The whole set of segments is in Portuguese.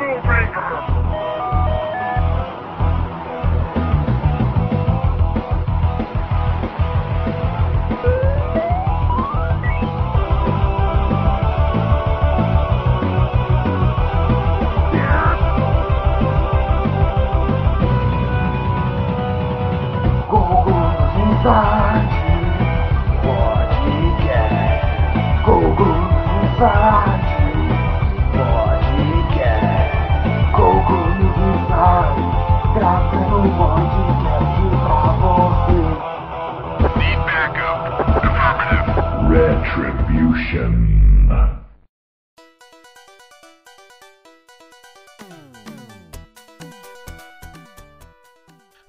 rule breaker.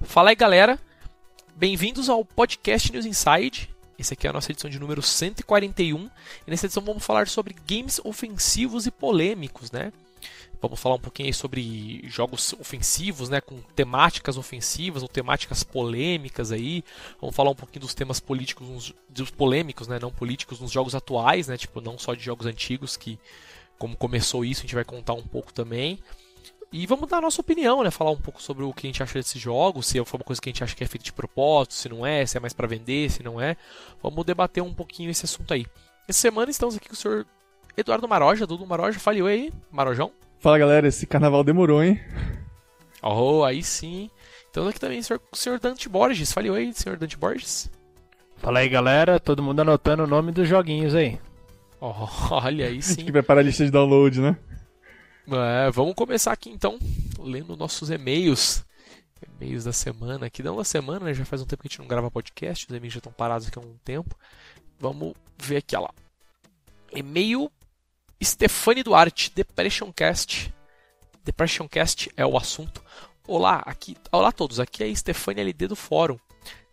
Fala aí galera, bem-vindos ao podcast News Inside. Esse aqui é a nossa edição de número 141 e nessa edição vamos falar sobre games ofensivos e polêmicos, né? Vamos falar um pouquinho sobre jogos ofensivos, né, com temáticas ofensivas ou temáticas polêmicas aí. Vamos falar um pouquinho dos temas políticos, dos polêmicos, né, não políticos nos jogos atuais, né, tipo não só de jogos antigos que como começou isso, a gente vai contar um pouco também. E vamos dar a nossa opinião, né? Falar um pouco sobre o que a gente acha desses jogos, se foi uma coisa que a gente acha que é feita de propósito, se não é, se é mais para vender, se não é. Vamos debater um pouquinho esse assunto aí. Essa semana estamos aqui com o senhor Eduardo Maroja, Dudu Maroja. Fale oi aí, Marojão. Fala galera, esse carnaval demorou, hein? Oh, aí sim. Estamos aqui também com o senhor Dante Borges. Fale oi, senhor Dante Borges. Fala aí galera, todo mundo anotando o nome dos joguinhos aí. Oh, olha aí sim. que prepara a lista de download, né? É, vamos começar aqui então, lendo nossos e-mails. E-mails da semana aqui. Não da semana, né? Já faz um tempo que a gente não grava podcast, os e-mails já estão parados aqui há um tempo. Vamos ver aqui, ó lá. E-mail Stefani Duarte, Depression Cast. Depression Cast é o assunto. Olá, aqui, olá a todos. Aqui é Stefani LD do fórum.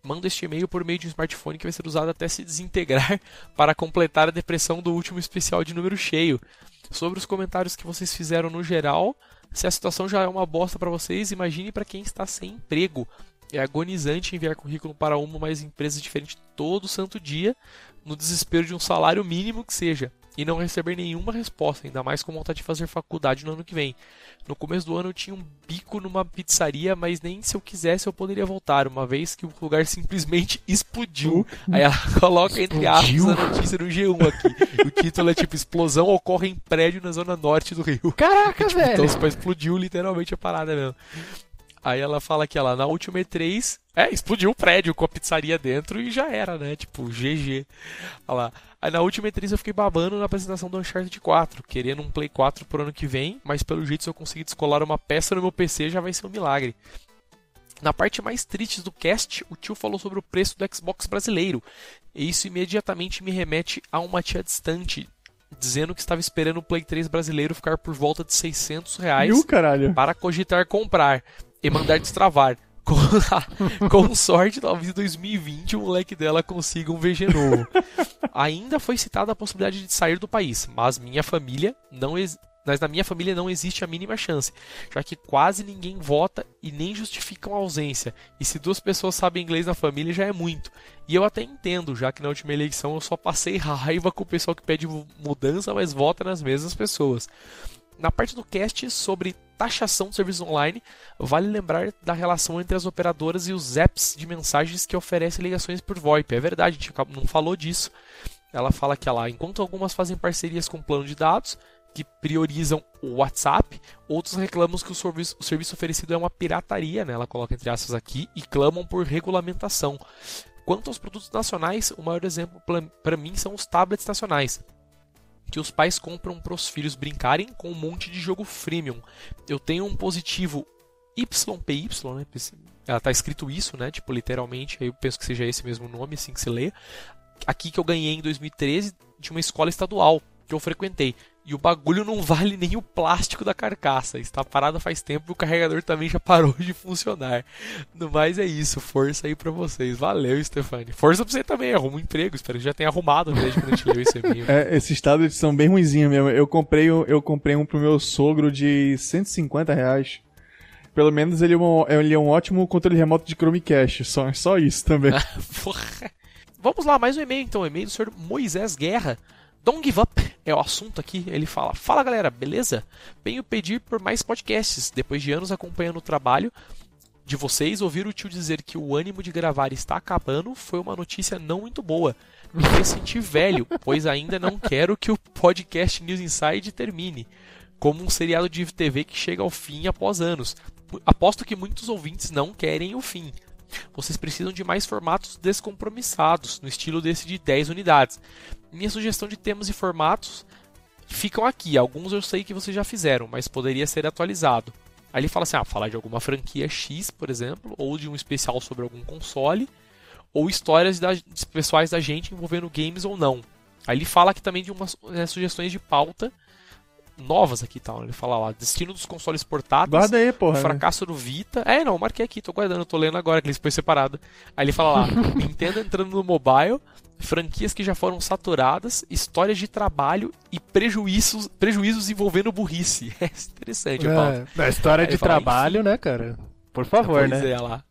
Manda este e-mail por meio de um smartphone que vai ser usado até se desintegrar para completar a depressão do último especial de número cheio. Sobre os comentários que vocês fizeram no geral, se a situação já é uma bosta para vocês, imagine para quem está sem emprego. É agonizante enviar currículo para uma ou mais empresas diferentes todo santo dia, no desespero de um salário mínimo que seja e não receber nenhuma resposta, ainda mais com vontade de fazer faculdade no ano que vem. No começo do ano eu tinha um bico numa pizzaria, mas nem se eu quisesse eu poderia voltar, uma vez que o lugar simplesmente explodiu. Aí ela coloca entre aspas a notícia no G1 aqui. O título é tipo: Explosão ocorre em prédio na zona norte do Rio. Caraca, tipo, velho! Então explodiu literalmente a parada mesmo. Aí ela fala que ela na última E3, é, explodiu o prédio com a pizzaria dentro e já era, né? Tipo, GG. Olha lá. Aí na última E3 eu fiquei babando na apresentação do Uncharted 4, querendo um Play 4 pro ano que vem, mas pelo jeito se eu conseguir descolar uma peça no meu PC já vai ser um milagre. Na parte mais triste do cast, o tio falou sobre o preço do Xbox brasileiro, e isso imediatamente me remete a uma tia distante, dizendo que estava esperando o Play 3 brasileiro ficar por volta de 600 reais para cogitar comprar e mandar destravar. Com, sorte, talvez em 2020 o moleque dela consiga um VG novo. Ainda foi citada a possibilidade de sair do país, mas minha família não mas na minha família não existe a mínima chance, já que quase ninguém vota e nem justificam a ausência. E se duas pessoas sabem inglês na família já é muito. E eu até entendo, já que na última eleição eu só passei raiva com o pessoal que pede mudança, mas vota nas mesmas pessoas. Na parte do cast sobre taxação de serviços online, vale lembrar da relação entre as operadoras e os apps de mensagens que oferecem ligações por VoIP. É verdade, a gente não falou disso. Ela fala que ela, enquanto algumas fazem parcerias com plano de dados, que priorizam o WhatsApp, outros reclamam que o serviço, o serviço oferecido é uma pirataria, né? ela coloca entre aspas aqui, e clamam por regulamentação. Quanto aos produtos nacionais, o maior exemplo para mim são os tablets nacionais que os pais compram para os filhos brincarem com um monte de jogo freemium. Eu tenho um positivo YPY, né? Ela tá escrito isso, né? Tipo, literalmente, eu penso que seja esse mesmo nome, assim que se lê. Aqui que eu ganhei em 2013 de uma escola estadual que eu frequentei. E o bagulho não vale nem o plástico da carcaça. Está parado faz tempo e o carregador também já parou de funcionar. No mais é isso. Força aí pra vocês. Valeu, Stefani. Força pra você também. Arruma um emprego. Espero que já tenha arrumado desde quando a gente leu esse e-mail. É, esses tablets são bem ruizinhos mesmo. Eu comprei, eu comprei um pro meu sogro de 150 reais. Pelo menos ele é um, ele é um ótimo controle remoto de Chromecast. Só, só isso também. Vamos lá, mais um e-mail então. E-mail do senhor Moisés Guerra. Don't give up. é o assunto aqui. Ele fala: Fala galera, beleza? Venho pedir por mais podcasts. Depois de anos acompanhando o trabalho de vocês, ouvir o tio dizer que o ânimo de gravar está acabando foi uma notícia não muito boa. Me fez sentir velho, pois ainda não quero que o podcast News Inside termine. Como um seriado de TV que chega ao fim após anos. Aposto que muitos ouvintes não querem o fim. Vocês precisam de mais formatos descompromissados, no estilo desse de 10 unidades. Minha sugestão de temas e formatos ficam aqui. Alguns eu sei que vocês já fizeram, mas poderia ser atualizado. Aí ele fala assim: ah, falar de alguma franquia X, por exemplo, ou de um especial sobre algum console, ou histórias da, pessoais da gente envolvendo games ou não. Aí ele fala aqui também de umas né, sugestões de pauta novas aqui e tal. Ele fala lá, destino dos consoles portáteis. Guarda aí, porra. Fracasso do Vita. É, não, marquei aqui, tô guardando, tô lendo agora, que ele foi separado. Aí ele fala lá, Nintendo entrando no mobile, franquias que já foram saturadas, histórias de trabalho e prejuízos, prejuízos envolvendo burrice. É interessante, é, a história de fala, trabalho, né, cara? Por favor, pois né? É, lá.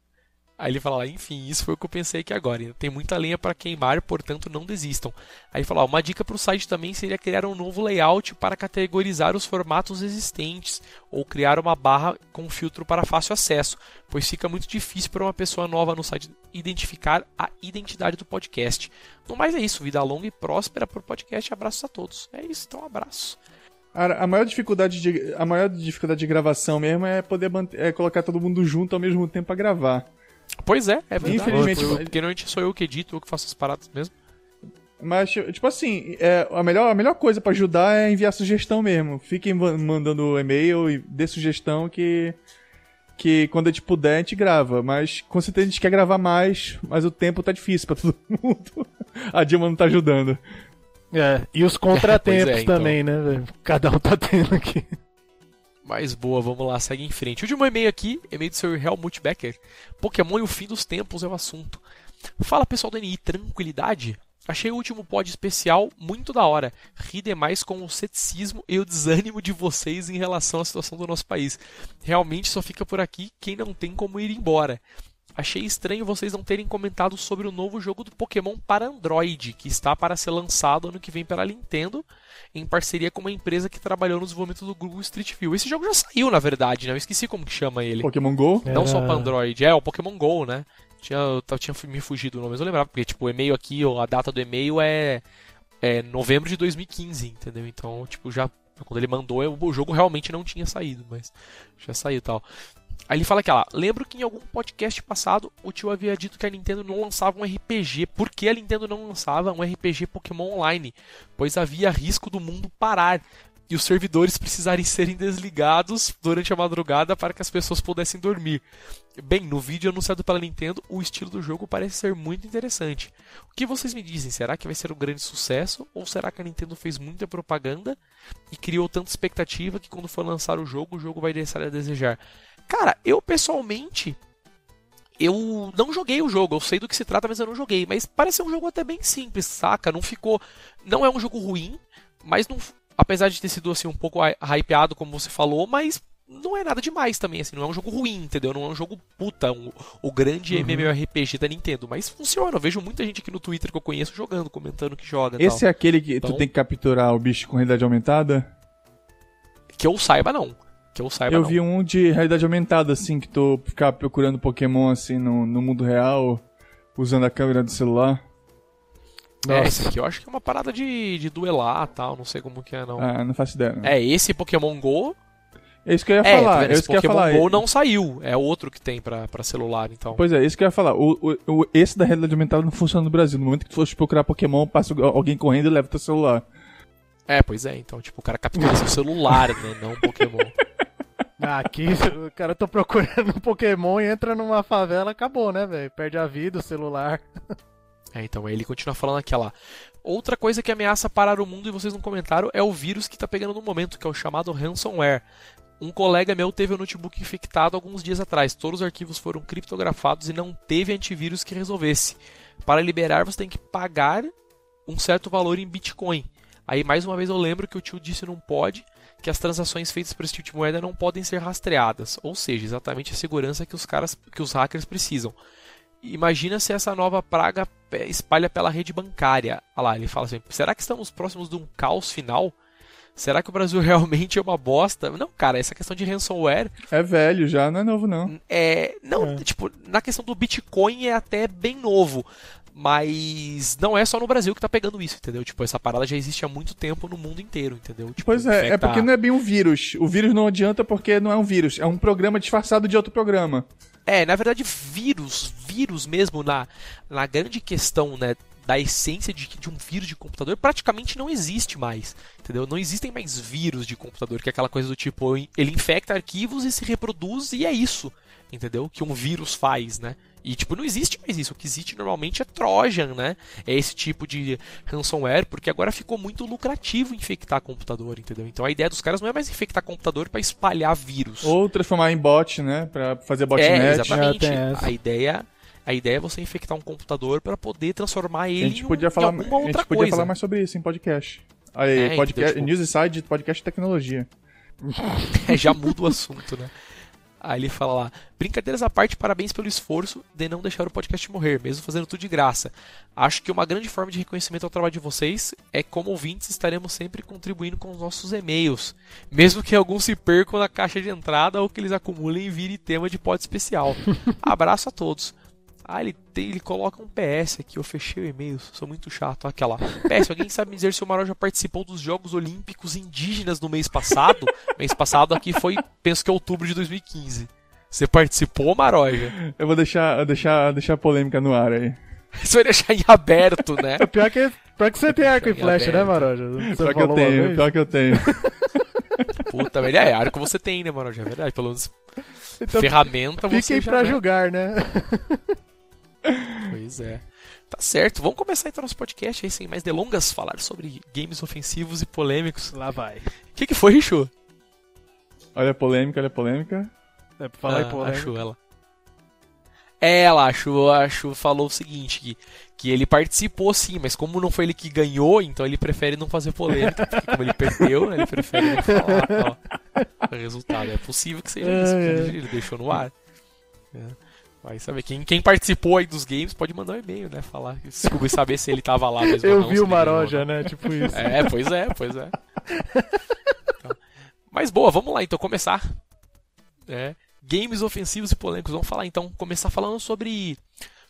Aí ele fala, enfim, isso foi o que eu pensei aqui agora. Tem muita lenha para queimar, portanto não desistam. Aí ele fala, uma dica para o site também seria criar um novo layout para categorizar os formatos existentes, ou criar uma barra com filtro para fácil acesso, pois fica muito difícil para uma pessoa nova no site identificar a identidade do podcast. No mais é isso, vida longa e próspera para o podcast. Abraços a todos. É isso, então um abraço. A maior dificuldade de, a maior dificuldade de gravação mesmo é poder manter, é colocar todo mundo junto ao mesmo tempo para gravar. Pois é, é verdade. Infelizmente. Eu, porque normalmente sou eu que edito, eu que faço as paradas mesmo. Mas, tipo assim, é, a, melhor, a melhor coisa para ajudar é enviar sugestão mesmo. Fiquem mandando e-mail e dê sugestão que, que quando a gente puder a gente grava. Mas com certeza a gente quer gravar mais, mas o tempo tá difícil pra todo mundo. A Dilma não tá ajudando. É, e os contratempos é, então. também, né? Cada um tá tendo aqui. Mais boa, vamos lá, segue em frente. Último e-mail aqui, e-mail do seu Helmut Becker. Pokémon e o fim dos tempos é o assunto. Fala pessoal do NI, tranquilidade? Achei o último pod especial muito da hora. Ri demais com o ceticismo e o desânimo de vocês em relação à situação do nosso país. Realmente só fica por aqui quem não tem como ir embora. Achei estranho vocês não terem comentado sobre o novo jogo do Pokémon para Android, que está para ser lançado ano que vem pela Nintendo, em parceria com uma empresa que trabalhou no desenvolvimento do Google Street View. Esse jogo já saiu, na verdade, né? Eu esqueci como que chama ele. Pokémon Go? Não só para Android, é o Pokémon Go, né? Tinha, eu tinha me fugido o nome, mas eu lembrava, porque tipo, o e-mail aqui, a data do e-mail é, é novembro de 2015, entendeu? Então, tipo, já quando ele mandou, o jogo realmente não tinha saído, mas já saiu e tal. Aí ele fala aqui, ó, lembro que em algum podcast passado o tio havia dito que a Nintendo não lançava um RPG. Por que a Nintendo não lançava um RPG Pokémon Online? Pois havia risco do mundo parar e os servidores precisarem serem desligados durante a madrugada para que as pessoas pudessem dormir. Bem, no vídeo anunciado pela Nintendo, o estilo do jogo parece ser muito interessante. O que vocês me dizem? Será que vai ser um grande sucesso? Ou será que a Nintendo fez muita propaganda e criou tanta expectativa que quando for lançar o jogo, o jogo vai deixar a desejar? Cara, eu pessoalmente. Eu não joguei o jogo, eu sei do que se trata, mas eu não joguei. Mas parece um jogo até bem simples, saca? Não ficou. Não é um jogo ruim, mas não. Apesar de ter sido assim um pouco hypeado, como você falou, mas não é nada demais também, assim, não é um jogo ruim, entendeu? Não é um jogo puta, um, o grande uhum. MMORPG da Nintendo, mas funciona. Eu vejo muita gente aqui no Twitter que eu conheço jogando, comentando que joga. Esse tal. é aquele que então, tu tem que capturar o bicho com realidade aumentada? Que eu saiba, não. Que eu saiba, Eu não. vi um de realidade aumentada, assim, que tu ficar procurando Pokémon, assim, no, no mundo real, usando a câmera do celular. Nossa. É, esse aqui eu acho que é uma parada de, de duelar tal, não sei como que é, não. Ah, não faço ideia. Não. É, esse Pokémon GO... É isso que eu ia é, falar. Tá é isso que eu Pokémon falar. GO não saiu, é outro que tem pra, pra celular, então. Pois é, isso que eu ia falar. O, o, o, esse da realidade aumentada não funciona no Brasil. No momento que tu fosse procurar Pokémon, passa alguém correndo e leva teu celular. É, pois é, então, tipo, o cara captura seu celular, né, não Pokémon. Aqui, o cara tá procurando um Pokémon e entra numa favela, acabou, né, velho? Perde a vida, o celular. É, então, ele continua falando aquela. Outra coisa que ameaça parar o mundo e vocês não comentaram é o vírus que tá pegando no momento, que é o chamado ransomware. Um colega meu teve o notebook infectado alguns dias atrás. Todos os arquivos foram criptografados e não teve antivírus que resolvesse. Para liberar, você tem que pagar um certo valor em Bitcoin. Aí, mais uma vez, eu lembro que o tio disse não pode, que as transações feitas por esse tipo de moeda não podem ser rastreadas, ou seja, exatamente a segurança que os caras, que os hackers precisam. imagina se essa nova praga espalha pela rede bancária. Olha lá, ele fala assim: será que estamos próximos de um caos final? Será que o Brasil realmente é uma bosta? Não, cara, essa questão de ransomware É velho já, não é novo não. é. Não, tipo, na questão do Bitcoin é até bem novo. Mas não é só no Brasil que tá pegando isso, entendeu? Tipo, essa parada já existe há muito tempo no mundo inteiro, entendeu? Tipo, Pois é, é infecta- porque não é bem um vírus. O vírus não adianta porque não é um vírus, é um programa disfarçado de outro programa. É, na verdade, vírus, vírus mesmo, na, na grande questão, né, da essência de, de um vírus de computador, praticamente não existe mais, entendeu? Não existem mais vírus de computador, que é aquela coisa do tipo, ele infecta arquivos e se reproduz e é isso, entendeu? Que um vírus faz, né? E, tipo, não existe mais isso. O que existe normalmente é Trojan, né? É esse tipo de ransomware, porque agora ficou muito lucrativo infectar computador, entendeu? Então a ideia dos caras não é mais infectar computador para espalhar vírus. Ou transformar em bot, né? Pra fazer botnet. exatamente. É, essa. A ideia, a ideia é você infectar um computador para poder transformar a ele gente em, um- podia em falar, alguma a gente outra podia coisa. falar mais sobre isso em podcast. Aí, É, podcast, então, tipo- News Inside, podcast tecnologia. É, já muda o assunto, né? Aí ele fala lá: Brincadeiras à parte, parabéns pelo esforço de não deixar o podcast morrer, mesmo fazendo tudo de graça. Acho que uma grande forma de reconhecimento ao trabalho de vocês é como ouvintes estaremos sempre contribuindo com os nossos e-mails, mesmo que alguns se percam na caixa de entrada ou que eles acumulem e virem tema de pod especial. Abraço a todos. Ah, ele, tem- ele coloca um PS aqui, eu fechei o e-mail, sou muito chato. Olha Aquela. PS, alguém sabe me dizer se o Maró já participou dos Jogos Olímpicos Indígenas no mês passado? mês passado aqui foi, penso que outubro de 2015. Você participou, Maroja? Eu vou deixar, deixar, deixar a polêmica no ar aí. Você vai deixar em aberto, né? É pior que, pior que você tem arco e flecha, né, aberto. Maroja? Você Pior que eu tenho, vez. pior que eu tenho. Puta, velho. É, arco você tem, né, Maroja? É verdade. Pelo menos Então, ferramenta você Fiquem já, pra né? julgar, né? Pois é. Tá certo. Vamos começar então nosso podcast aí, sem mais delongas, falar sobre games ofensivos e polêmicos. Lá vai. O que, que foi, Richu? Olha a polêmica, olha a polêmica. É pra falar Ah, em polêmica. Achou ela. É, ela achou, achou, falou o seguinte, que, que ele participou sim, mas como não foi ele que ganhou, então ele prefere não fazer polêmica, porque como ele perdeu, né, ele prefere não falar ó, o resultado. É possível que seja isso, É, é. ele deixou no ar. É. Vai saber, quem, quem participou aí dos games pode mandar um e-mail, né, falar, desculpa, saber se ele tava lá mesmo Eu não, vi o Maroja, né? Tipo isso. É, pois é, pois é. Então, mas boa, vamos lá então começar. É, games ofensivos e polêmicos. Vamos falar então, começar falando sobre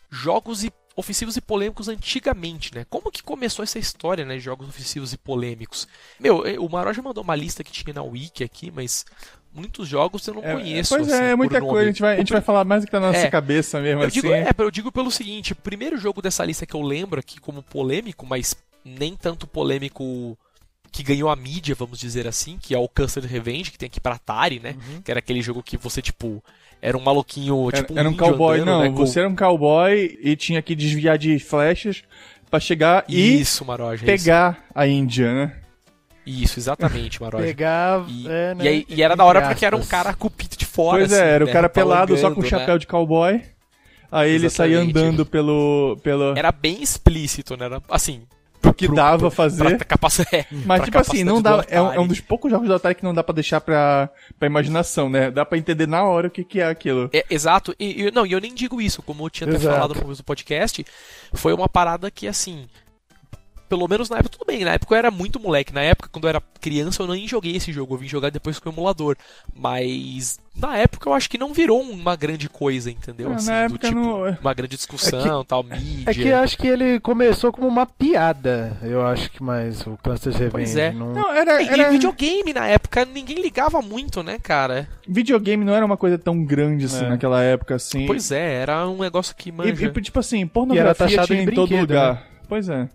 jogos e ofensivos e polêmicos antigamente, né? Como que começou essa história, né, de jogos ofensivos e polêmicos? Meu, eh, o Maroja mandou uma lista que tinha na Wiki aqui, mas muitos jogos eu não É, conheço. pois assim, é, é por muita coisa. A gente vai, a gente vai falar mais do que tá na nossa É. cabeça mesmo, Eu assim. digo, é, eu digo pelo seguinte, o primeiro jogo dessa lista que eu lembro aqui como polêmico, mas nem tanto polêmico que ganhou a mídia, vamos dizer assim, que é o Cancer Revenge, que tem aqui pra Atari, né? Que era aquele jogo que você, tipo, era um maluquinho, Era, tipo um era um cowboy, andando, não. né, com- Você era um cowboy e tinha que desviar de flechas pra chegar Isso, Maroja, e pegar a Índia, né? Isso, isso exatamente, Maroja. Pegar. E, é, né? e, aí- e era da hora porque era um cara com o pito de fora, pois assim, é, era né, o cara pelado só com palangando, chapéu né? de cowboy. Aí ele saía andando pelo. pelo Era bem explícito, né? Era, assim, pro que pro- dava pro- fazer. pra capacidade, é, Mas, pra tipo assim, não dá. É um, é um dos poucos jogos do Atari que não dá pra deixar pra, pra imaginação, né? Dá pra entender na hora o que, que é aquilo. É, exato, e, e- não, e eu nem digo isso, como eu tinha até Exato. falado no começo do podcast, foi uma parada que, assim, pelo menos na época, tudo bem, na época eu era muito moleque, na época, quando eu era criança, eu nem joguei esse jogo, eu vim jogar depois com o emulador, mas na época eu acho que não virou uma grande coisa, entendeu? Ah, Assim, na do época tipo, não- uma grande discussão, tal, mídia. É que eu acho que ele começou como uma piada. Eu acho que mais o Cluster Revenge. Pois é. Não... Não, era. E, era... e videogame na época, ninguém ligava muito, né, cara? Videogame não era uma coisa tão grande assim É. naquela época, assim. Pois é, era um negócio que E, manja. e, tipo assim, E era pornografia taxado tinha em em todo lugar. Pois é.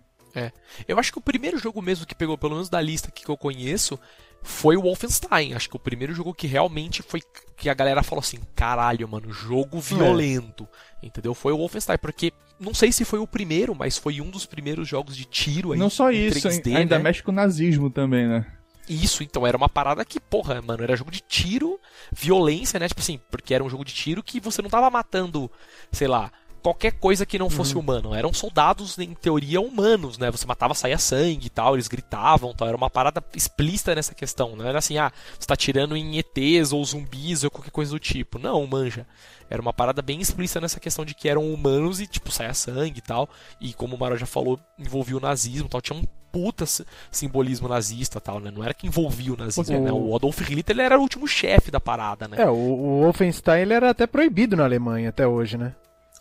Eu acho que o primeiro jogo mesmo que pegou, pelo menos da lista que eu conheço, foi o Wolfenstein. Acho que o primeiro jogo que realmente foi. Que a galera falou assim: caralho, mano, jogo violento. Entendeu? Foi o Wolfenstein. Porque, não sei se foi o primeiro, mas foi um dos primeiros jogos de tiro aí. não só isso, 3D, ainda né? mexe com o nazismo também, né? Isso, então, era uma parada que, porra, mano, era jogo de tiro, violência, né? Tipo assim, porque era um jogo de tiro que você não tava matando, sei lá, qualquer coisa que não fosse humano. Eram soldados, em teoria, humanos, né? Você matava, saía sangue e tal, eles gritavam tal. Era uma parada explícita nessa questão. Não era assim, ah, você tá atirando em ETs ou zumbis ou qualquer coisa do tipo. Não, manja. Era uma parada bem explícita nessa questão de que eram humanos e, tipo, saia sangue e tal. E como o Maro já falou, envolvia o nazismo e tal. Tinha um puta simbolismo nazista tal, né? Não era que envolvia o nazismo, O- né? O Adolf Hitler ele era o último chefe da parada, né? É, o, o Wolfenstein ele era até proibido na Alemanha até hoje, né?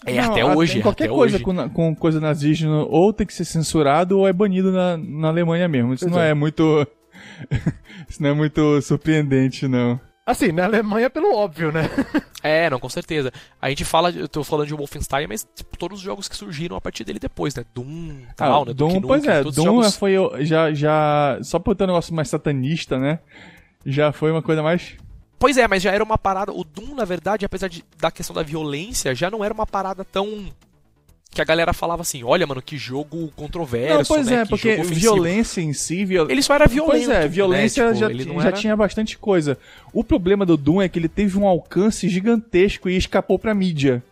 É, Não, até hoje. tem Qualquer até coisa hoje. com, com coisa nazista ou tem que ser censurado ou é banido na, na Alemanha mesmo. Isso Pois não é. é. muito. Isso não é muito surpreendente, não. Assim, na Alemanha pelo óbvio, né? É, não, com certeza. A gente fala, eu tô falando de Wolfenstein, mas tipo, todos os jogos que surgiram a partir dele depois, né? Doom, tal, Ah, né? Doom, Duke pois é, todos os Doom jogos... foi já, já. Só por ter um negócio mais satanista, né? Já foi uma coisa mais. Pois é, mas já era uma parada. O Doom, na verdade, apesar de, da questão da violência, já não era uma parada tão. Que a galera falava assim: olha, mano, que jogo controverso. Não, pois né? é, que porque jogo ofensivo." violência em si. Viol... Ele só era violento. Pois é, né? violência Tipo, já, ele já era- tinha bastante coisa. O problema do Doom é que ele teve um alcance gigantesco e escapou pra mídia.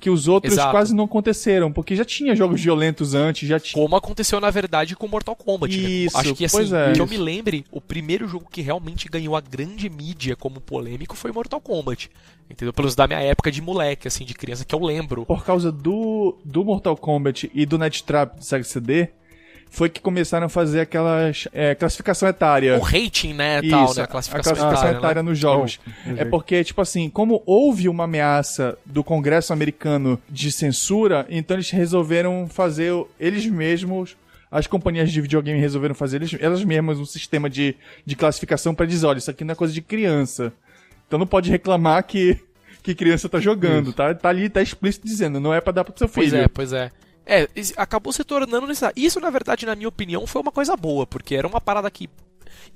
Que os outros Exato. quase não aconteceram, porque já tinha jogos violentos antes, já tinha. Como aconteceu, na verdade, com Mortal Kombat. né? Isso, Acho que assim, pois é. que eu me lembre, o primeiro jogo que realmente ganhou a grande mídia como polêmico foi Mortal Kombat. Entendeu? Pelos da minha época de moleque, assim, de criança, que eu lembro. Por causa do, do Mortal Kombat e do Net Trap do Sega CD, foi que começaram a fazer aquela é, classificação etária. O rating, né, tal, Isso, né? a A classificação, classificação etária, etária né? nos jogos. Oh, É porque, tipo assim, como houve uma ameaça do Congresso americano de censura, então eles resolveram fazer o- eles mesmos. As companhias de videogame resolveram fazer eles, elas mesmas um sistema de, de classificação pra dizer, olha, isso aqui não é coisa de criança. Então não pode reclamar que, que criança tá jogando, tá? Tá ali, tá explícito dizendo, não é pra dar pro seu filho. Pois é, pois é. É, acabou se tornando necessário. Isso, na verdade, na minha opinião, foi uma coisa boa, porque era uma parada que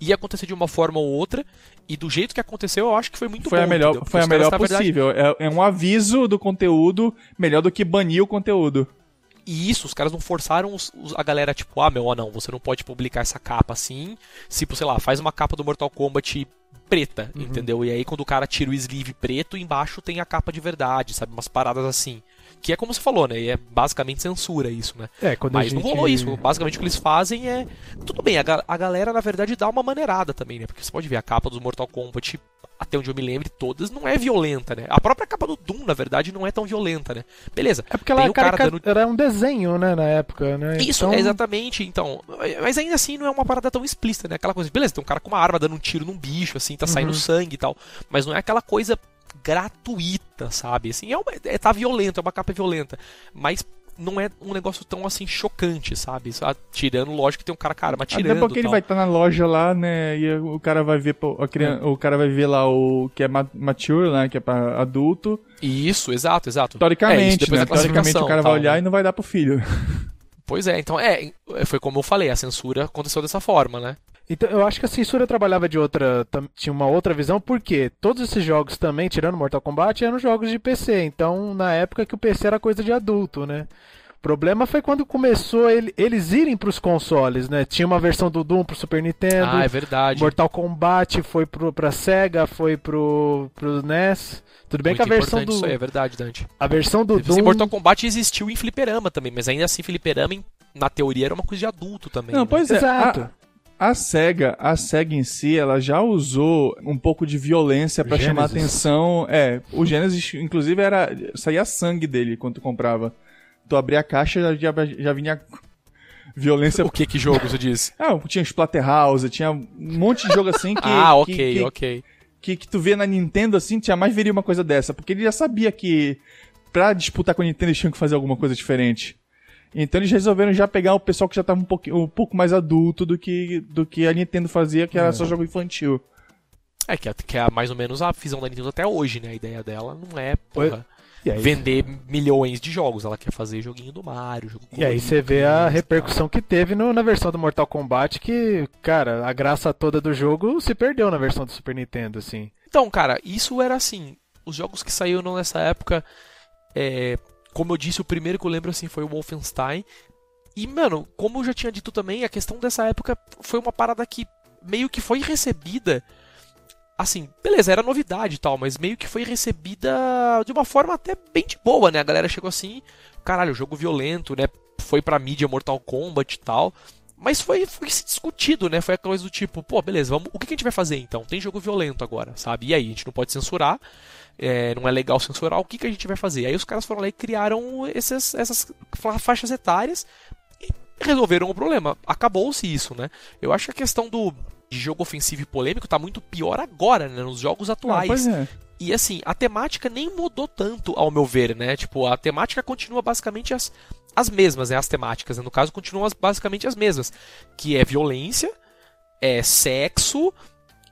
ia acontecer de uma forma ou outra, e do jeito que aconteceu, eu acho que foi muito foi bom. a melhor, foi a melhor na verdade, possível. É, é um aviso do conteúdo melhor do que banir o conteúdo. E isso, os caras não forçaram os- os- a galera, tipo, ah, meu, ó, não, você não pode publicar essa capa assim. Tipo, sei lá, faz uma capa do Mortal Kombat preta, Uhum. entendeu? E aí quando o cara tira o sleeve preto, embaixo tem a capa de verdade, sabe? Umas paradas assim. Que é como você falou, né? E é basicamente censura isso, né? É, quando Mas não gente- rolou isso. Basicamente o que eles fazem é. Tudo bem, a, ga- a galera, na verdade, dá uma maneirada também, né? Porque você pode ver a capa dos Mortal Kombat, até onde eu me lembre, todas não é violenta, né? A própria capa do Doom, na verdade, não é tão violenta, né? Beleza. É porque ela cara carica- dando era um desenho, né, na época, né? isso, Então, é exatamente, então. Mas ainda assim não é uma parada tão explícita, né? Aquela coisa, beleza, tem um cara com uma arma dando um tiro num bicho, assim, tá saindo Uhum. sangue e tal. Mas não é aquela coisa gratuita, sabe? Assim, é, uma, é tá violento, é uma capa violenta. Mas não é um negócio tão assim chocante, sabe? Tirando, lógico que tem um cara com a arma tirando. Até porque ele tal. vai estar na loja lá, né? E o cara vai ver a criança, o cara vai ver lá o que é ma- mature, né? Que é pra adulto. Isso, exato, exato. É, Teoricamente, depois né? da Teoricamente o cara vai tal, olhar né? e não vai dar pro filho. Pois é, então é, foi como eu falei, a censura aconteceu dessa forma, né? Então, eu acho que a censura trabalhava de outra. Tinha uma outra visão, porque todos esses jogos também, tirando Mortal Kombat, eram jogos de PC. Então, na época que o PC era coisa de adulto, né? O problema foi quando começou ele- eles irem pros consoles, né? Tinha uma versão do Doom pro Super Nintendo. Ah, é verdade. Mortal Kombat foi pro, pra Sega, foi pro, pro NES. Tudo bem Muito que a versão do. Isso aí, é verdade, Dante. A versão do Doom. Mortal Kombat existiu em fliperama também, mas ainda assim fliperama, na teoria, era uma coisa de adulto também. Não, né? pois é. Exato. A, a SEGA, a SEGA em si, ela já usou um pouco de violência pra chamar atenção. É, o Genesis, inclusive, era. saía sangue dele quando tu comprava. Tu abria a caixa já, já, já vinha violência. O que que jogo você diz? Ah, tinha Splatterhouse, tinha um monte de jogo assim que. ah, ok, que, ok. que, que tu vê na Nintendo assim, tu jamais veria uma coisa dessa. Porque ele já sabia que pra disputar com a Nintendo eles tinham que fazer alguma coisa diferente. Então eles resolveram já pegar o pessoal que já tava um, pouquinho, um pouco mais adulto do que, do que a Nintendo fazia, que era só jogo infantil. É que, é que é mais ou menos a visão da Nintendo até hoje, né? A ideia dela não é, porra, E aí, vender milhões de jogos. Ela quer fazer joguinho do Mario, jogo E aí você vê a repercussão que teve no- na versão do Mortal Kombat, que, cara, a graça toda do jogo se perdeu na versão do Super Nintendo, assim. Então, cara, isso era assim. Os jogos que saíram nessa época, é, como eu disse, o primeiro que eu lembro assim foi o Wolfenstein. E, mano, como eu já tinha dito também, a questão dessa época foi uma parada que meio que foi recebida assim, beleza, era novidade e tal, mas meio que foi recebida de uma forma até bem de boa, né? A galera chegou assim, caralho, jogo violento, né? Foi pra mídia Mortal Kombat e tal. Mas foi, foi discutido, né? Foi aquela coisa do tipo, pô, beleza, vamos, o que a gente vai fazer então? Tem jogo violento agora, sabe? E aí, a gente não pode censurar, é, não é legal censurar, o que, que a gente vai fazer? Aí os caras foram lá e criaram esses, essas faixas etárias e resolveram o problema. Acabou-se isso, né? Eu acho que a questão do jogo ofensivo e polêmico tá muito pior agora, né? Nos jogos atuais. Ah, é. E assim, a temática nem mudou tanto, ao meu ver, né? Tipo, a temática continua basicamente as, as mesmas, né? As temáticas, né? no caso, continuam as, basicamente as mesmas. Que é violência, é sexo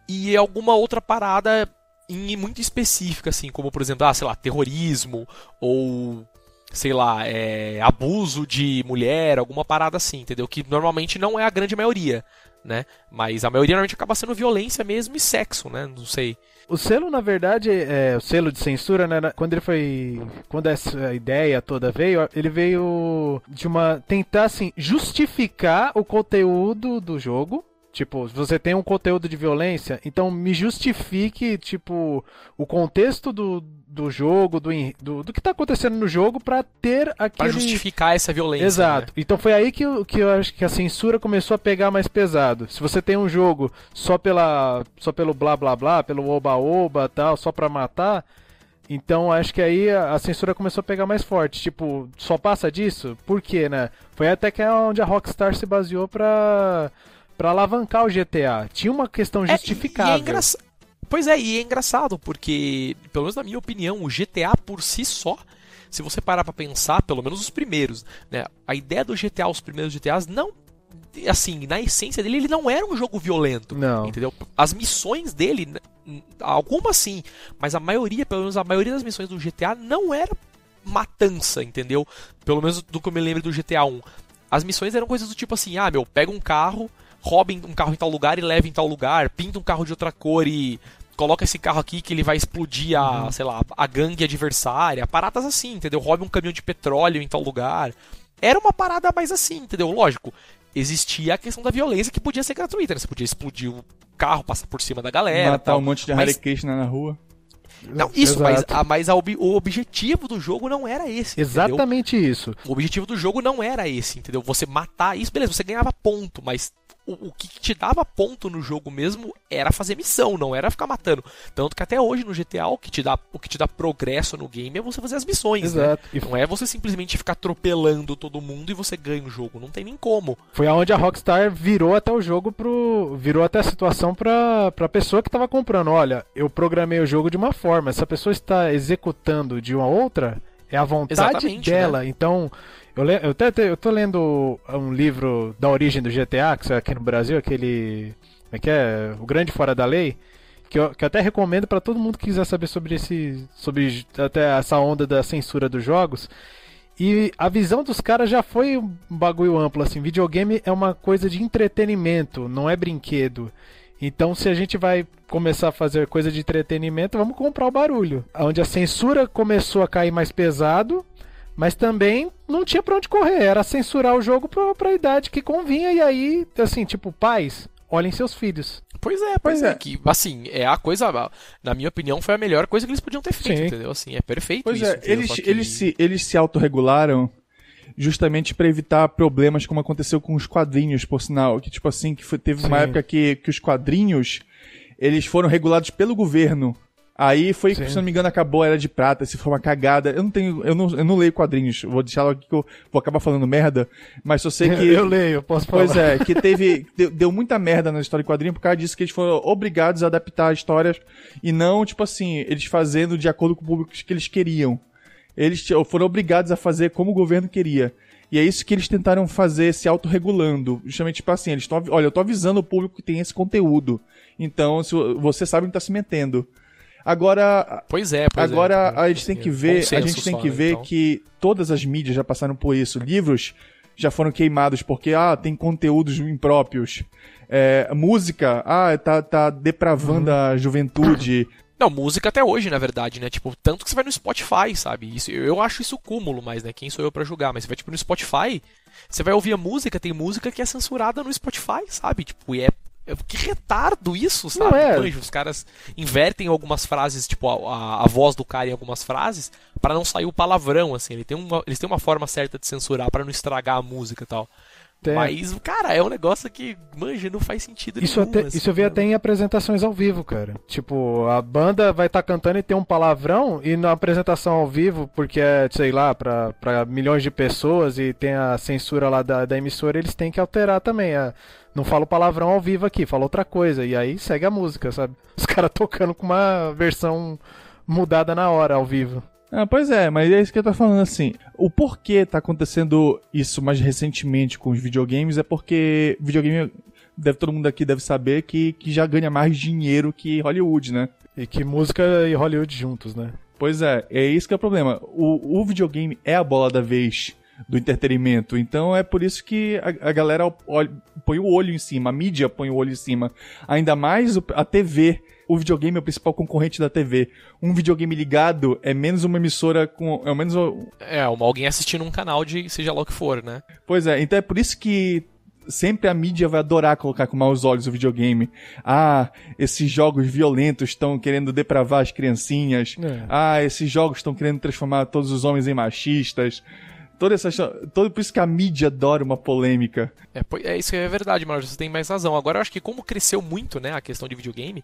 e alguma outra parada em, muito específica, assim, como por exemplo, ah, sei lá, terrorismo ou sei lá, é, abuso de mulher, alguma parada assim, entendeu? Que normalmente não é a grande maioria, né? Mas a maioria normalmente acaba sendo violência mesmo e sexo, né? Não sei. O selo, na verdade, é, o selo de censura, né? Quando ele foi. Quando essa ideia toda veio, ele veio de uma. tentar, assim, justificar o conteúdo do jogo. Tipo, você tem um conteúdo de violência, então me justifique, tipo, o contexto do, do jogo, do, do, do que está acontecendo no jogo para ter aquele... Pra justificar essa violência. Exato. Né? Então foi aí que, que eu acho que a censura começou a pegar mais pesado. Se você tem um jogo só pela só pelo blá blá blá, pelo oba oba tal, só para matar, então acho que aí a, censura começou a pegar mais forte. Tipo, só passa disso? Por quê, né? Foi até que é onde a Rockstar se baseou para para alavancar o GTA. Tinha uma questão justificável. É, e é Pois é, e é engraçado, porque, pelo menos na minha opinião, o GTA por si só, se você parar pra pensar, pelo menos os primeiros, né? A ideia do GTA, os primeiros GTAs, não. Assim, na essência dele, ele não era um jogo violento. Não. Entendeu? As missões dele, algumas sim, mas a maioria, pelo menos a maioria das missões do GTA não era matança, entendeu? Pelo menos do que eu me lembro do GTA 1. As missões eram coisas do tipo assim: ah, meu, pega um carro, rouba um carro em tal lugar e leva em tal lugar, pinta um carro de outra cor e coloca esse carro aqui que ele vai explodir a, uhum. sei lá, a gangue adversária, paradas assim, entendeu? Roube um caminhão de petróleo em tal lugar. Era uma parada mais assim, entendeu? Lógico, existia a questão da violência que podia ser gratuita, né? Você podia explodir o carro, passar por cima da galera. Matar tal, um monte de mas... Hare Krishna na rua. Não, isso, mas, a, mas a, o objetivo do jogo não era esse. Exatamente entendeu? isso. O objetivo do jogo não era esse, entendeu? Você matar isso, beleza, você ganhava ponto, mas o, o, que te dava ponto no jogo mesmo era fazer missão, não era ficar matando. Tanto que até hoje no GTA o que te dá, o que te dá progresso no game é você fazer as missões, né? Exato. Né? Não é você simplesmente ficar atropelando todo mundo e você ganha o jogo, não tem nem como. Foi aonde a Rockstar virou até o jogo pro virou até a situação para pra pessoa que estava comprando, olha, eu programei o jogo de uma forma, se a pessoa está executando de uma outra, é a vontade Exatamente, dela. Né? Então, eu, le, eu, até, eu tô lendo um livro da origem do GTA, que é aqui no Brasil, aquele. Como é que é? O Grande Fora da Lei. Que eu, que eu até recomendo para todo mundo que quiser saber sobre esse. sobre até essa onda da censura dos jogos. E a visão dos caras já foi um bagulho amplo, assim. Videogame é uma coisa de entretenimento, não é brinquedo. Então, se a gente vai começar a fazer coisa de entretenimento, vamos comprar o barulho. Onde a censura começou a cair mais pesado, mas também não tinha pra onde correr, era censurar o jogo pra, pra idade que convinha, e aí, assim, tipo, pais, olhem seus filhos. Pois é, pois, pois é. é. Que, assim, é a coisa, na minha opinião, foi a melhor coisa que eles podiam ter feito, Sim. entendeu? Assim, é perfeito pois isso. É, eles, que... eles, se, eles se autorregularam justamente para evitar problemas como aconteceu com os quadrinhos, por sinal, que tipo assim, que foi, teve Sim. uma época que, que os quadrinhos eles foram regulados pelo governo Aí foi, Sim. se não me engano, acabou a Era de Prata, se foi uma cagada. Eu não tenho, eu não, eu não leio quadrinhos, vou deixar aqui que eu vou acabar falando merda, mas eu sei que... eu leio, posso falar. Pois é, que teve, deu, deu, muita merda na história de quadrinho por causa disso que eles foram obrigados a adaptar histórias e não, tipo assim, eles fazendo de acordo com o público que eles queriam. Eles foram obrigados a fazer como o governo queria. E é isso que eles tentaram fazer se autorregulando. Justamente, tipo assim, eles estão, olha, eu tô avisando o público que tem esse conteúdo. Então, se você sabe que tá se metendo. Agora, pois é, pois é. agora é, a gente tem que ver, a gente tem que né, ver então. que todas as mídias já passaram por isso. Livros já foram queimados porque ah, tem conteúdos impróprios. É, música, ah, tá, tá depravando uhum. a juventude. Não, música até hoje, na verdade, né? Tipo, tanto que você vai no Spotify, sabe? Isso, eu acho isso cúmulo, mas, né? Quem sou eu para julgar? Mas você vai, tipo, no Spotify, você vai ouvir a música, tem música que é censurada no Spotify, sabe? Tipo, e é Que retardo isso, Não sabe? é. Manjo, os caras invertem algumas frases, tipo, a, a, a voz do cara em algumas frases, pra não sair o palavrão, assim. Ele tem uma, eles têm uma forma certa de censurar pra não estragar a música e tal. Tem. Mas, cara, é um negócio que, manja, não faz sentido Isso, nenhum. até, assim, isso eu vi né? até em apresentações ao vivo, cara. Tipo, a banda vai estar cantando e tem um palavrão, e na apresentação ao vivo, porque é, sei lá, pra, pra milhões de pessoas e tem a censura lá da, da emissora, eles têm que alterar também. a- não fala o palavrão ao vivo aqui, fala outra coisa. E aí segue a música, sabe? Os caras tocando com uma versão mudada na hora, ao vivo. Ah, pois é, mas é isso que eu tô falando assim. O porquê tá acontecendo isso mais recentemente com os videogames é porque videogame, deve, todo mundo aqui deve saber que, que já ganha mais dinheiro que Hollywood, né? E que música e Hollywood juntos, né? Pois é, é isso que é o problema. O, o videogame é a bola da vez do entretenimento, então é por isso que a, a galera olha- põe o olho em cima, a mídia põe o olho em cima. Ainda mais a TV. O videogame é o principal concorrente da TV. Um videogame ligado é menos uma emissora com. É menos É, uma, alguém assistindo um canal de seja lá o que for, né? Pois é, então é por isso que sempre a mídia vai adorar colocar com maus olhos o videogame. Ah, esses jogos violentos estão querendo depravar as criancinhas. É. Ah, esses jogos estão querendo transformar todos os homens em machistas. Toda essa, todo por isso que a mídia adora uma polêmica. É, é isso que é verdade, Mano. Você tem mais razão. Agora eu acho que como cresceu muito, né, a questão de videogame,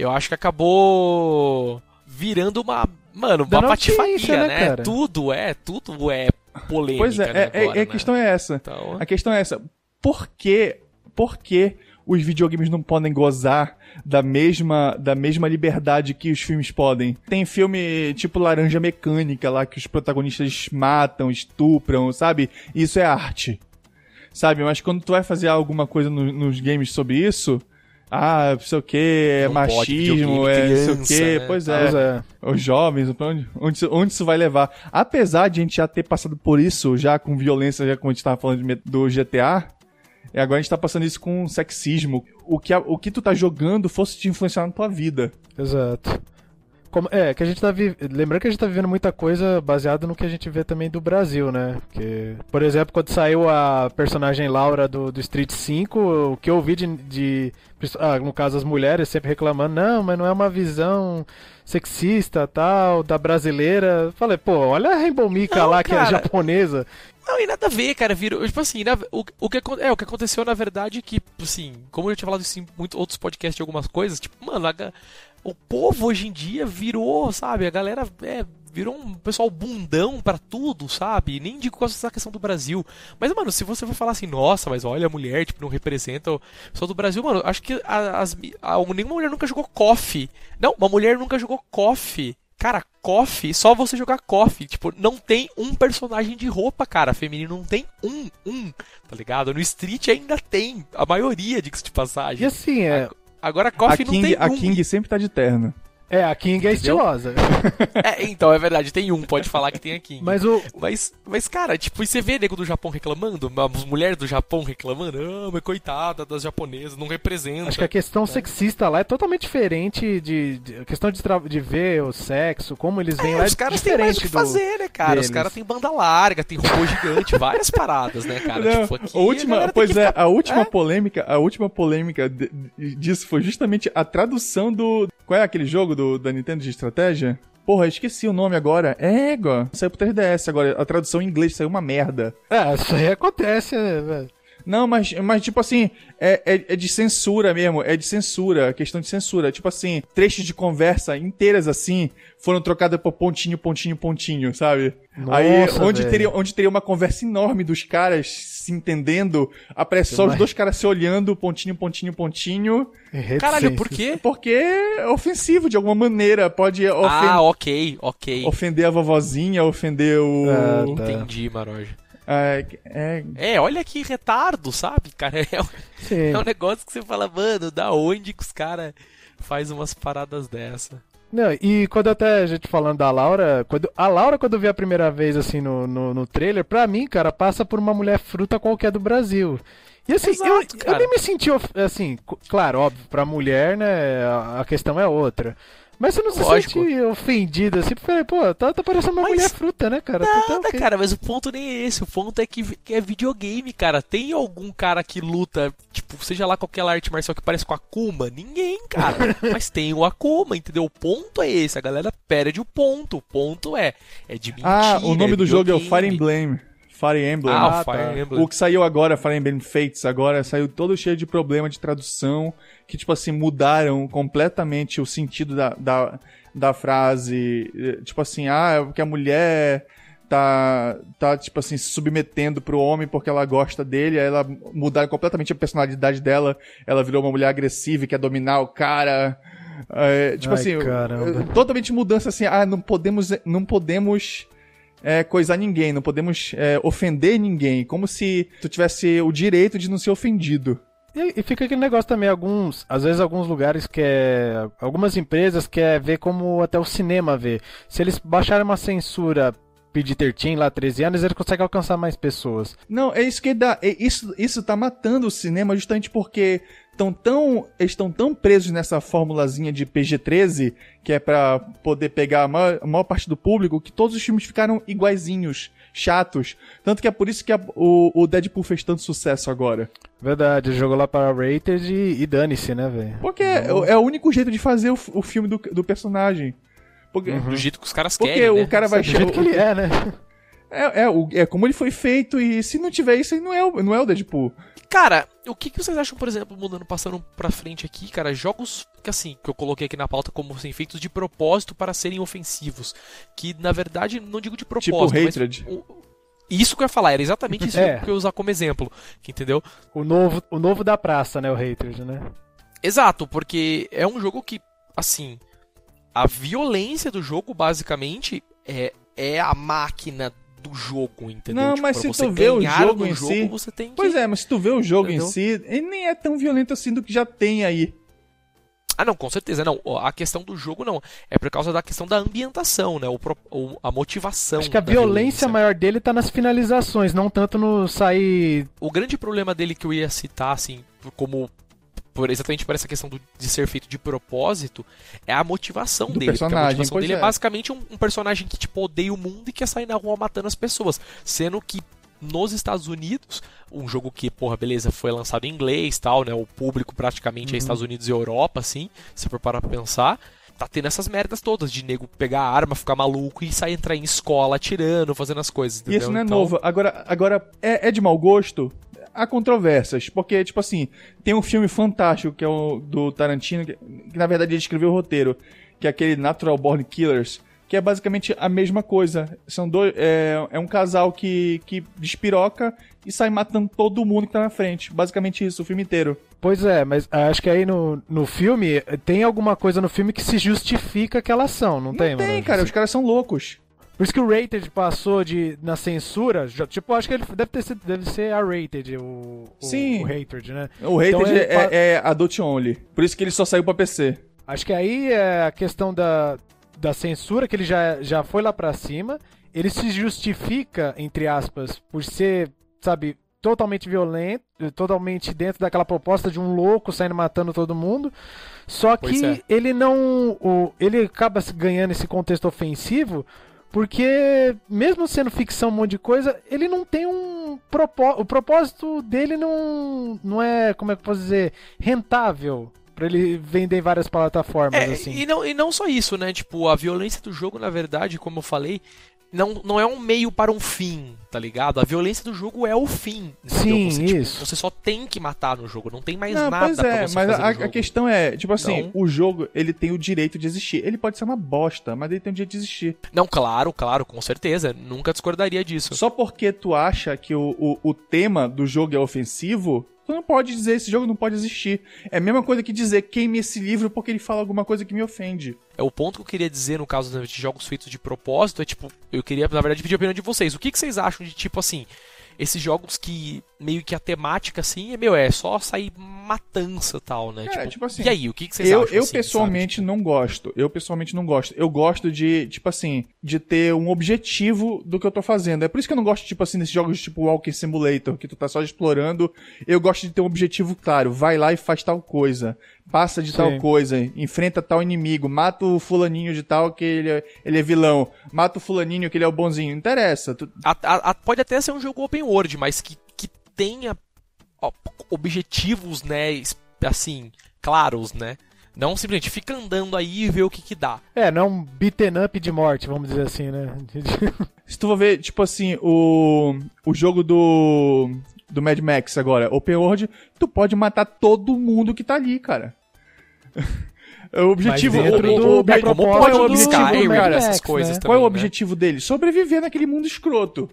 eu acho que acabou virando uma, mano, uma patifaria, né, né? Tudo é, tudo é polêmica, pois é, né, é, é- agora, é- a né? questão é essa. Então, A questão é essa. Por que, por que os videogames não podem gozar da mesma, da mesma liberdade que os filmes podem? Tem filme tipo Laranja Mecânica lá, que os protagonistas matam, estupram, sabe? Isso é arte. Sabe? Mas quando tu vai fazer alguma coisa no- nos games sobre isso... Ah, não sei o que, é Não pode, machismo, videogame, é não sei o criança, que, né, pois é. Pois é. Os jovens, pra onde, onde, isso- onde isso vai levar? Apesar de a gente já ter passado por isso, já com violência, já como a gente tava falando de do GTA, e agora a gente tá passando isso com sexismo. O que, a- o que tu tá jogando fosse te influenciar na tua vida. Exato. Como- é, que a gente tá vi... Lembrando que a gente tá vivendo muita coisa baseada no que a gente vê também do Brasil, né? Porque, por exemplo, quando saiu a personagem Laura do, do Street 5, o que eu ouvi de. de ah, no caso, as mulheres sempre reclamando, não, mas não é uma visão sexista tal, da brasileira. Falei, pô, olha a Rainbow Mika Não, lá, que é cara. japonesa. Não, e nada a ver, cara. Virou, tipo assim, na- o, o, que, é, o que aconteceu na verdade é que, assim, como eu tinha falado isso em muitos outros podcasts de algumas coisas, tipo, mano, a o povo hoje em dia virou, sabe? A galera é, virou um pessoal bundão pra tudo, sabe? Nem digo com essa questão do Brasil. Mas, mano, se você for falar assim, nossa, mas olha, a mulher, tipo, não representa o pessoal do Brasil, mano, acho que a- as, a- nenhuma mulher nunca jogou KOF. Não, uma mulher nunca jogou KOF. Cara, KOF, só você jogar KOF. Tipo, não tem um personagem de roupa, cara, feminino. Não tem um, um, tá ligado? No Street ainda tem. A maioria, diga-se de E passagem. assim, é. Agora A KOF não King, tem a um. King sempre tá de terno. É, a King é Entendeu? estilosa. É, então, é verdade, tem um, pode falar que tem a King. Mas o, Mas, mas, cara, tipo, e você vê nego do Japão reclamando, as mulheres do Japão reclamando, ah, mas coitada das japonesas, não representa. Acho que a questão sexista lá é totalmente diferente de, de- a questão de, tra- de ver o sexo, como eles veem É, lá os é caras têm mais o diferente que do fazer, né, cara? Os deles. caras têm banda larga, tem robô gigante, várias paradas, né, cara? Não, tipo, aqui a última, tem pois é, ficar- a última É? polêmica, a última polêmica de- disso foi justamente a tradução do. Qual é aquele jogo do, da Nintendo de estratégia? Porra, esqueci o nome agora. É, Égua. Saiu pro 3DS agora. A tradução em inglês saiu uma merda. É, isso aí acontece, né, velho? Não, mas, mas tipo assim, é, é, é de censura mesmo, é de censura, questão de censura. Tipo assim, trechos de conversa inteiras assim foram trocadas por pontinho, pontinho, pontinho, sabe? Aí, Nossa, onde velho. teria, onde teria uma conversa enorme dos caras se entendendo, aparece só os dois caras se olhando, pontinho, pontinho, pontinho. Caralho, Reticências. por quê? Porque é ofensivo de alguma maneira, pode ofen- Ah, ok, ok. ofender a vovozinha, ofender o... Ah, tá. Entendi, Maroja. É, é, É, olha que retardo, sabe, cara? É, um- é um negócio que você fala, mano, da onde que os caras faz umas paradas dessa? Não, e quando até a gente falando da Laura, quando, a Laura, quando eu vi a primeira vez assim no, no, no trailer, pra mim, cara, passa por uma mulher fruta qualquer do Brasil. E assim, Exato, eu, eu nem me senti, assim, claro, óbvio, pra mulher, né, a questão é outra. Mas você não se Lógico. sente ofendido, assim, porque, pô, tá, tá parecendo uma Mas mulher fruta, né, cara? Tá Nada, ok. cara, mas o ponto nem é esse. O ponto é que, é videogame, cara. Tem algum cara que luta, tipo, seja lá qualquer arte marcial que parece com a Akuma? Ninguém, cara. mas tem o Akuma, entendeu? O ponto é esse. A galera perde o ponto. O ponto é. É de mentira. Ah, o nome é do jogo é o. Fire Emblem. Fire Emblem. Ah, Ah, o Fire tá. Emblem. O que saiu agora, Fire Emblem Fates, agora saiu todo cheio de problema de tradução, que, tipo assim, mudaram completamente o sentido da, da, da frase. Tipo assim, ah, é porque a mulher tá, tá, tipo assim, se submetendo pro homem porque ela gosta dele, aí ela mudaram completamente a personalidade dela, ela virou uma mulher agressiva e quer dominar o cara. É, tipo Ai, assim, caramba. totalmente mudança assim, ah, não podemos, não podemos é, coisar ninguém, não podemos é, ofender ninguém, como se tu tivesse o direito de não ser ofendido. E, fica aquele negócio também, alguns, às vezes alguns lugares quer, algumas empresas quer ver como até o cinema vê. Se eles baixarem uma censura PG-13 lá, 13 anos, eles conseguem alcançar mais pessoas. Não, é isso que dá. é isso, isso tá matando o cinema justamente porque tão tão, estão tão presos nessa formulazinha de PG-13, que é pra poder pegar a maior, a maior parte do público, que todos os filmes ficaram iguaizinhos, chatos. Tanto que é por isso que a- o, o Deadpool fez tanto sucesso agora. Verdade, jogou lá para Rated e, e dane-se, né, velho? Porque é, é o único jeito de fazer o, o filme do, do personagem. Porque, Do jeito que os caras porque querem. o né? cara vai Do jeito que ele é, né? É, é, é como ele foi feito, e se não tiver isso, aí não é, o- não é o Deadpool. Cara, o que, que vocês acham, por exemplo, mudando, passando pra frente aqui, cara, jogos que assim, que eu coloquei aqui na pauta como assim, feitos de propósito para serem ofensivos. Que na verdade, não digo de propósito. Tipo mas Hatred. o- isso que eu ia falar, era exatamente isso É. que eu ia usar como exemplo. Entendeu? O novo, o novo da praça, né, o Hatred, né? Exato, porque é um jogo que, assim, a violência do jogo, basicamente, é, é a máquina do jogo, entendeu? Não, Tipo, mas se você tu vê o jogo em jogo, si- você tem que... Pois é, mas se tu vê o jogo Entendeu? em si, ele nem é tão violento assim do que já tem aí. Ah, não, com certeza, não. A questão do jogo não. É por causa da questão da ambientação, né? O, pro- o- a motivação. Acho que a da violência maior dele tá nas finalizações, não tanto no sair. O grande problema dele que eu ia citar, assim, como. Por, exatamente por essa questão do- de ser feito de propósito, é a motivação Do dele. personagem, a motivação dele é, é. basicamente um, um personagem que, tipo, odeia o mundo e quer sair na rua matando as pessoas. Sendo que nos Estados Unidos, um jogo que, porra, beleza, foi lançado em inglês tal, né? O público praticamente Uhum. é Estados Unidos e Europa, assim, se for parar pra pensar. Tá tendo essas merdas todas de nego pegar a arma, ficar maluco e sair entrar em escola atirando, fazendo as coisas. E Entendeu? isso não é Então, novo. Agora, agora é, é de mau gosto? Há controvérsias. Porque, tipo assim, tem um filme fantástico que é o do Tarantino, que, que na verdade ele escreveu o roteiro, que é aquele Natural Born Killers, que é basicamente a mesma coisa. São dois, é, é um casal que, que despiroca e sai matando todo mundo que tá na frente. Basicamente isso, o filme inteiro. Pois é, mas acho que aí no, no filme tem alguma coisa no filme que se justifica aquela ação, não, tem, Não tem, mano? cara, os caras são loucos. Por isso que o Rated passou de na censura, já- tipo, acho que ele deve ter sido, deve ser a Rated, o, o, Sim. o Hatred, né? O Rated Então ele é, é Adult Only. Por isso que ele só saiu pra PC. Acho que aí é a questão da, da censura, que ele já, já foi lá pra cima. Ele se justifica, entre aspas, por ser, sabe, totalmente violento, totalmente dentro daquela proposta de um louco saindo matando todo mundo. Só que é. ele não. O, ele acaba se ganhando esse contexto ofensivo. Porque, mesmo sendo ficção um monte de coisa, ele não tem um propósito. O propósito dele não, não é, como é que eu posso dizer, rentável. Pra ele vender em várias plataformas, É, assim. e, não, e não só isso, né? Tipo, a violência do jogo, na verdade, como eu falei, não, não é um meio para um fim, tá ligado? A violência do jogo é o fim. Sim, você, tipo, isso. você só tem que matar no jogo, não tem mais Não, nada pois pra é, você mas a, a questão é, tipo assim, Não. o jogo, ele tem o direito de existir. Ele pode ser uma bosta, mas ele tem o direito de existir. Não, claro, claro, com certeza. Nunca discordaria disso. Só porque tu acha que o, o, o tema do jogo é ofensivo, tu não pode dizer esse jogo não pode existir. É a mesma coisa que dizer queime esse livro porque ele fala alguma coisa que me ofende. É o ponto que eu queria dizer no caso de jogos feitos de propósito, é tipo, eu queria, na verdade, pedir a opinião de vocês. O que, que vocês acham de tipo assim? Esses jogos que meio que a temática assim é meu, é só sair matança e tal, né? Cara, tipo, tipo assim, e aí, o que, que vocês Eu, acham? eu assim, pessoalmente sabe? não gosto. Eu pessoalmente não gosto. Eu gosto de, tipo assim, de ter um objetivo do que eu tô fazendo. É por isso que eu não gosto, tipo assim, desses jogos tipo Walking Simulator, que tu tá só explorando. Eu gosto de ter um objetivo claro. Vai lá e faz tal coisa. Passa de tal Sim. coisa. Enfrenta tal inimigo. Mata o fulaninho de tal que ele é, ele é vilão. Mata o fulaninho que ele é o bonzinho. Não interessa. Tu- A- a- a- pode até ser um jogo open world, mas que, que tenha ó, objetivos, né, assim, claros, né? Não simplesmente fica andando aí e vê o que que dá. É, não é um beaten up de morte, vamos dizer assim, né? Se tu for ver, tipo assim, o, o jogo do, do Mad Max agora, Open World, tu pode matar todo mundo que tá ali, cara. O objetivo... Mas dentro o, do- o, como qual é o pode objetivo, do Skyrim, cara? essas Max, coisas né? Qual é o né? objetivo dele? Sobreviver naquele mundo escroto.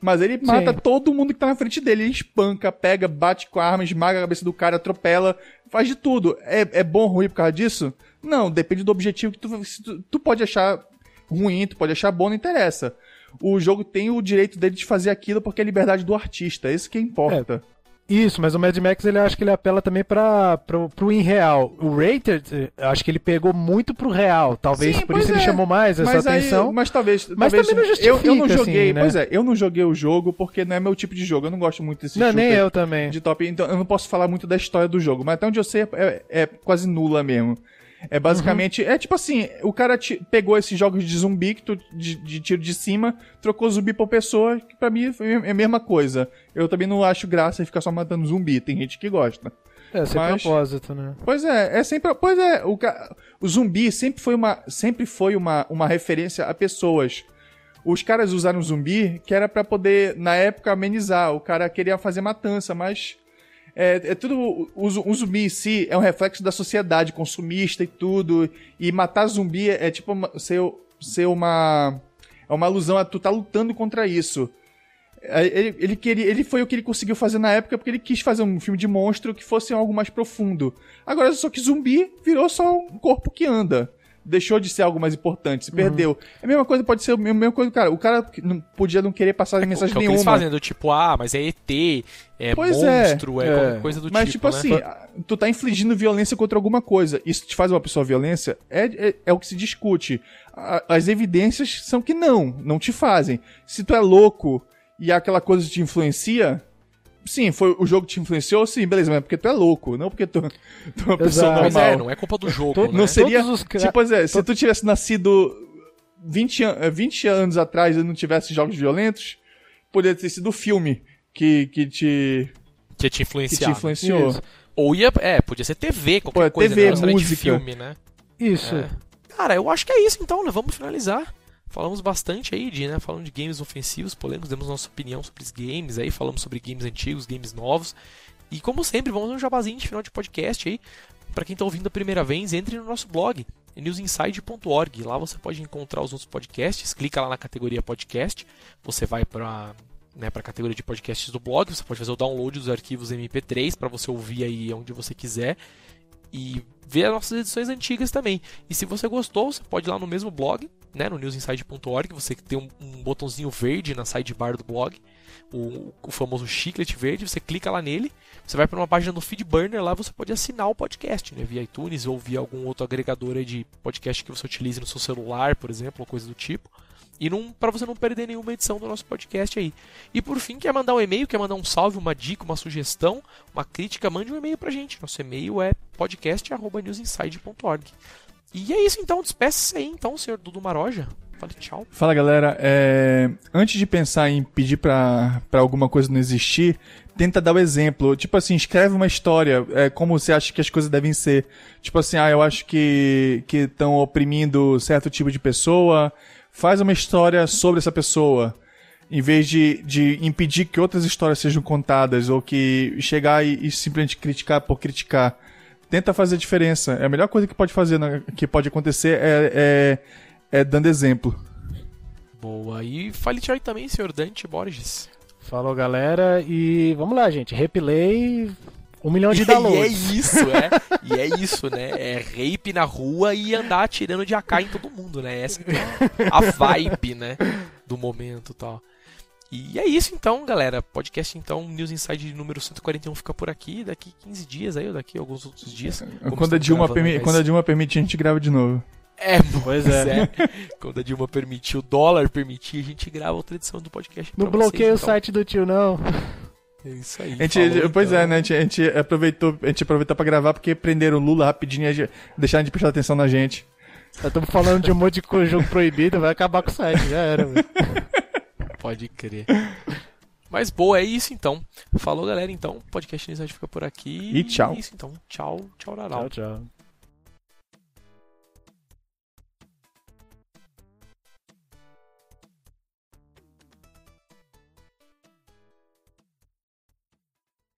Mas ele mata Sim. todo mundo que tá na frente dele. Ele espanca, pega, bate com a arma, esmaga a cabeça do cara, atropela, faz de tudo. É, é bom ou ruim por causa disso? Não, depende do objetivo que tu, tu, tu pode achar ruim, tu pode achar bom, não interessa. O jogo tem o direito dele de fazer aquilo porque é a liberdade do artista, isso que importa. Isso, mas o Mad Max ele acho que ele apela também para pro, pro irreal. O Rated, eh, acho que ele pegou muito pro real. Talvez Sim, por isso ele é. chamou mais essa mas aí- atenção. mas talvez. Mas talvez também não eu, eu não justifica, joguei. assim, né? Pois é, eu não joguei o jogo porque não é meu tipo de jogo. Eu não gosto muito desse não, nem eu também. de top. Então eu não posso falar muito da história do jogo. Mas até onde eu sei é, é quase nula mesmo. É basicamente. É tipo assim: o cara pegou esses jogos de zumbi que tu, de, de tiro de cima, trocou zumbi por pessoa, que pra mim é a mesma coisa. Eu também não acho graça ficar só matando zumbi. Tem gente que gosta. É, sem mas- propósito, né? Pois é, é sempre. Pois é, o, o zumbi sempre foi uma, sempre foi uma, uma referência a pessoas. Os caras usaram zumbi que era pra poder, na época, amenizar. O cara queria fazer matança, mas. É, é tudo. O, o zumbi em si é um reflexo da sociedade consumista e tudo. E matar zumbi é, é tipo ser, ser uma. É uma alusão a tu tá lutando contra isso. É, Ele, ele, queria, ele foi o que ele conseguiu fazer na época porque ele quis fazer um filme de monstro que fosse algo mais profundo. Agora, só que zumbi virou só um corpo que anda. Deixou de ser algo mais importante, se perdeu. É a mesma coisa, pode ser a mesma coisa cara. O cara não, podia não querer passar mensagem que é o que eles nenhuma. fazem, do tipo, ah, mas é ET, é Pois é, monstro, é, é. coisa do Mas, tipo, tipo, né? assim, tu tá infligindo violência contra alguma coisa. Isso te faz uma pessoa violência? É, é, é o que se discute. A- As evidências são que não, não te fazem. Se tu é louco e aquela coisa te influencia, sim, foi o jogo que te influenciou, sim, beleza, mas é porque tu é louco, não porque tu, tu é uma pessoa Exato. Mas normal. é, não é culpa do jogo, Todo- né? Não seria. Todos os Tipo, é, se tu tivesse nascido 20, an- eh, 20 anos atrás e não tivesse jogos violentos, poderia ter sido o filme que, que, te, Que te que te influenciou. Isso. Ou ia, é, podia ser TV, qualquer Pô, é coisa, TV, necessariamente música. filme, né? Isso. É. Cara, eu acho que é isso então, né? Vamos finalizar. Falamos bastante aí de, né? Falando de games ofensivos, polêmicos, demos nossa opinião sobre os games aí, falamos sobre games antigos, games novos. E como sempre, vamos um jabazinho de final de podcast aí. Pra quem tá ouvindo a primeira vez, entre no nosso blog, newsinside.org. Lá você pode encontrar os outros podcasts, clica lá na categoria podcast, você vai pra né, para a categoria de podcasts do blog, você pode fazer o download dos arquivos MP3 para você ouvir aí onde você quiser e ver as nossas edições antigas também. E se você gostou, você pode ir lá no mesmo blog, né, no newsinside.org, você tem um, um botãozinho verde na sidebar do blog, o, o famoso chiclete verde, você clica lá nele, você vai para uma página do Feedburner, lá você pode assinar o podcast, né, via iTunes ou via algum outro agregador de podcast que você utilize no seu celular, por exemplo, ou coisa do tipo. E para você não perder nenhuma edição do nosso podcast aí. E por fim, quer mandar um e-mail, quer mandar um salve, uma dica, uma sugestão, uma crítica, mande um e-mail pra gente. Nosso e-mail é podcast.newsinside.org. E é isso então, despeça aí então, senhor Dudu Maroja. Fale tchau. Fala galera, é, antes de pensar em pedir pra, pra alguma coisa não existir, tenta dar o exemplo. Tipo assim, escreve uma história, é, como você acha que as coisas devem ser. Tipo assim, ah, eu acho que estão oprimindo certo tipo de pessoa. Faz uma história sobre essa pessoa. Em vez de, de impedir que outras histórias sejam contadas, ou que chegar e, e simplesmente criticar por criticar. Tenta fazer diferença. É a melhor coisa que pode fazer, né, que pode acontecer é, é, é dando exemplo. Boa. E fale tchau aí também, senhor Dante Borges. Falou, galera. E vamos lá, gente. Replay. Um milhão de E é downloads. isso, é. E é isso, né? É rape na rua e andar atirando de AK em todo mundo, né? Essa é a vibe, né? Do momento e tal. E é isso então, galera. Podcast então, News Inside número 141 fica por aqui. Daqui 15 dias aí, ou daqui alguns outros dias. Quando a, Dilma permi... mas... Quando a Dilma permitir, a gente grava de novo. É, pois é. é. Quando a Dilma permitir, o dólar permitir, a gente grava outra edição do podcast. Não bloqueia o então. site do tio, não. É isso aí. A gente, falou, pois então. é, né? A gente, a gente, aproveitou, a gente aproveitou pra gravar porque prenderam o Lula rapidinho e deixaram de prestar atenção na gente. Estamos falando de um monte de jogo proibido, vai acabar com o site, já era, Pode crer. Mas boa, é isso então. Falou, galera. Então, o podcast Insight fica por aqui. E tchau. É isso então. Tchau, tchau, Tchau, tchau.